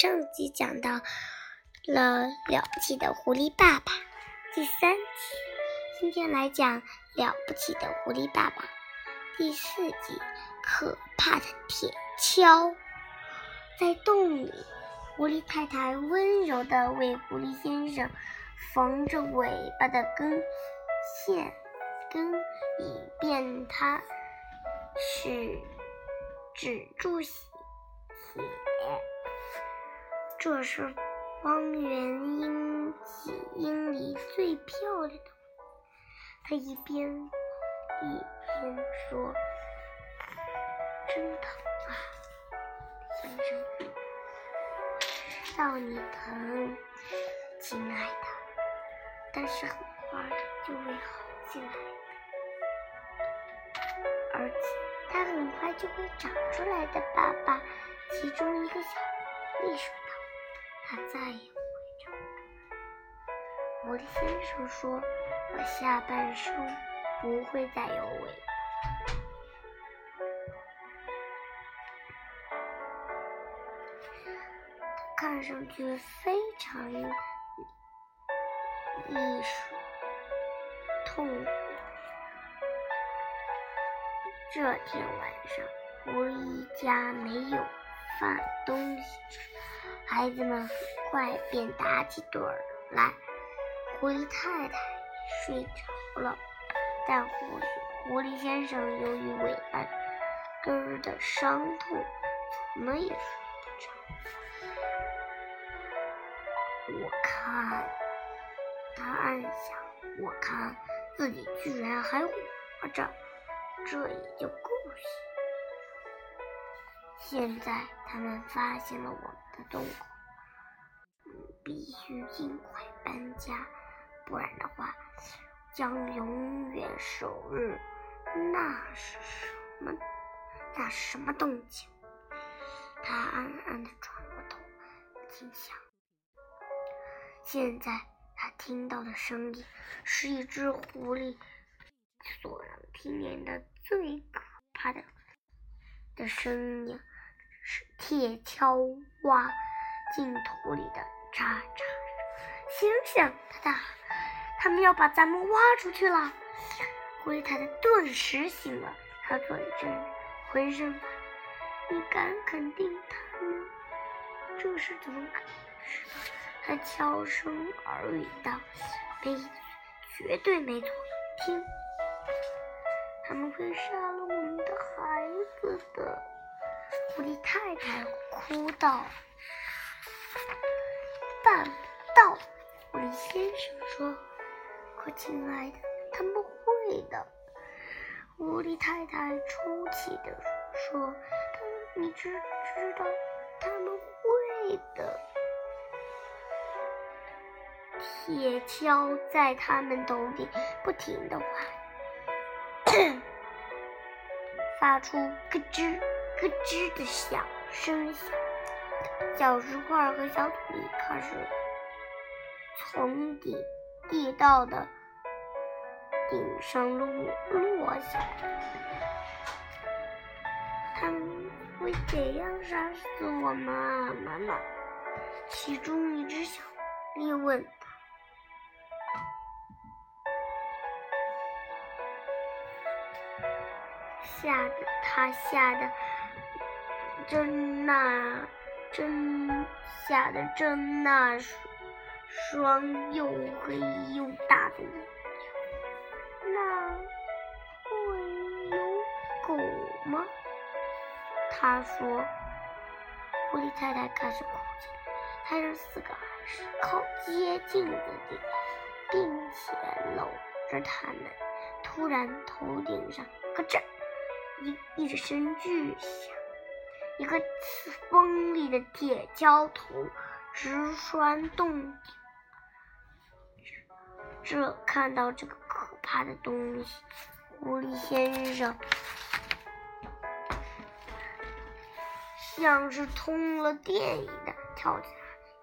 上集讲到了了不起的狐狸爸爸，第三集，今天来讲了不起的狐狸爸爸第四集，可怕的铁锹。在洞里，狐狸太太温柔地为狐狸先生缝着尾巴的根线根，以便他使止住血。这是方圆英几英里最漂亮的。他一边一边说：“真疼啊，先生，知道你疼，亲爱的，但是很快就会好起来的，而且它很快就会长出来的。”爸爸，其中一个小狐狸说。他再也不会长狐狸先生说：“我下半生不会再有尾巴。”看上去非常艺术痛苦。这天晚上，狐狸家没有饭东西吃。孩子们很快便打起盹儿来，狐狸太太睡着了，但狐狸狐狸先生由于尾巴根儿的伤痛，怎么也睡不着。我看，他暗想，我看自己居然还活着，这也就够了。现在他们发现了我们的洞口，必须尽快搬家，不然的话将永远守日。那是什么？那是什么动静？他暗暗地转过头，心想：现在他听到的声音是一只狐狸所能听见的最可怕的。的声音是铁锹挖进土里的渣渣声。醒醒！他大：“他们要把咱们挖出去了！”灰太太顿时醒了，她坐在这，浑身发抖。你敢肯定他们这是怎么回事？他悄声耳语道：“没，绝对没错。听。”他们会杀了狐狸太太哭道。办不到，狐狸先生说。可亲爱的，他们会的。狐狸太太出奇的说。你知知道他们会的。铁锹在他们头顶不停的划。发出咯吱咯吱的响声响，小石块和小土粒开始从地地道的顶上落落下来。他们会怎样杀死我们啊，妈妈？其中一只小狐狸问。吓得他吓得睁那睁吓得睁那双又黑又大的眼睛。那会有狗吗？他说。狐狸太太开始哭起来，她让四个孩子靠接近自己，并且搂着他们。突然，头顶上咯吱。一一声巨响，一个锋利的铁锹头直穿洞顶。这看到这个可怕的东西，狐狸先生像是通了电一样跳起来。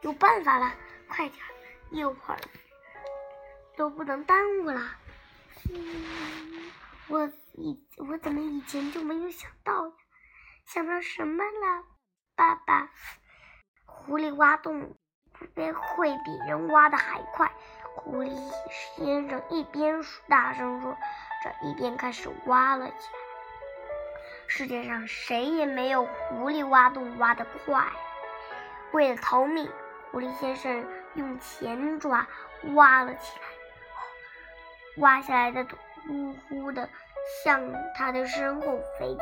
有办法了，快点，一会儿都不能耽误了。我。以我怎么以前就没有想到呀？想到什么了，爸爸？狐狸挖洞会比人挖的还快。狐狸先生一边大声说着，一边开始挖了起来。世界上谁也没有狐狸挖洞挖得快。为了逃命，狐狸先生用前爪挖了起来。挖下来的土呼呼的向他的身后飞去。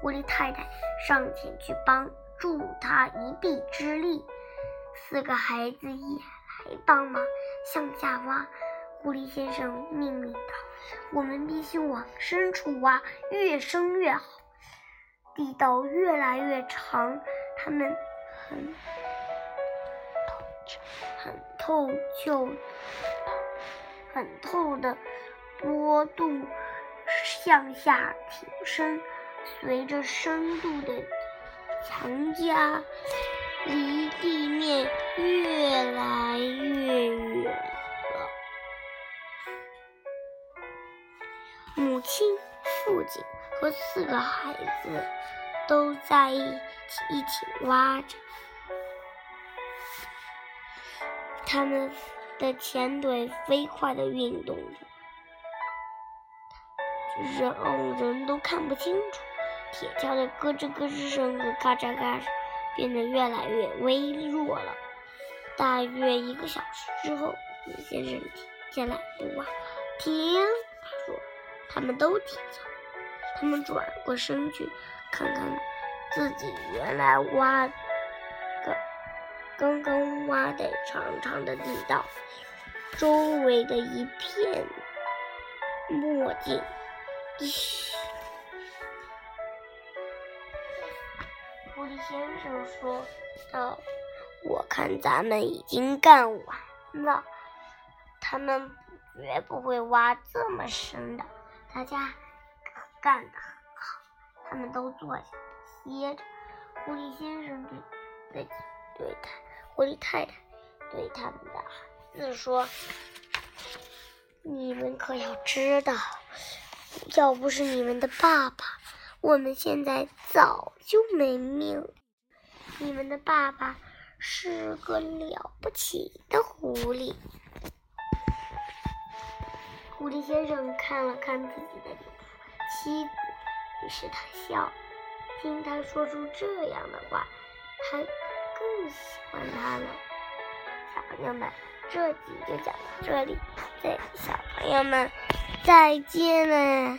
狐狸太太上前去帮助他一臂之力。四个孩子也来帮忙向下挖。狐狸先生命令道：“我们必须往深处挖，越深越好。地道越来越长，他们很很透就。”很透的坡度向下挺身，随着深度的强加，离地面越来越远了。母亲、父亲和四个孩子都在一起一起挖着，他们。的前腿飞快地运动着，让人都看不清楚。铁锹的咯吱咯吱声和咔嚓咔嚓变得越来越微弱了。大约一个小时之后，李先生停下来不挖，停，他说：“他们都停下。”他们转过身去，看看自己原来挖。刚刚挖的长长的地道，周围的一片墨镜。狐狸先生说道：“我看咱们已经干完了，他们绝不会挖这么深的。大家干得很好。”他们都坐下歇着。狐狸先生对对。对他，狐狸太太对他们的孩子说：“你们可要知道，要不是你们的爸爸，我们现在早就没命。你们的爸爸是个了不起的狐狸。”狐狸先生看了看自己的妻子，于是他笑，听他说出这样的话，还。更喜欢他了，小朋友们，这集就讲到这里，再小朋友们再见了。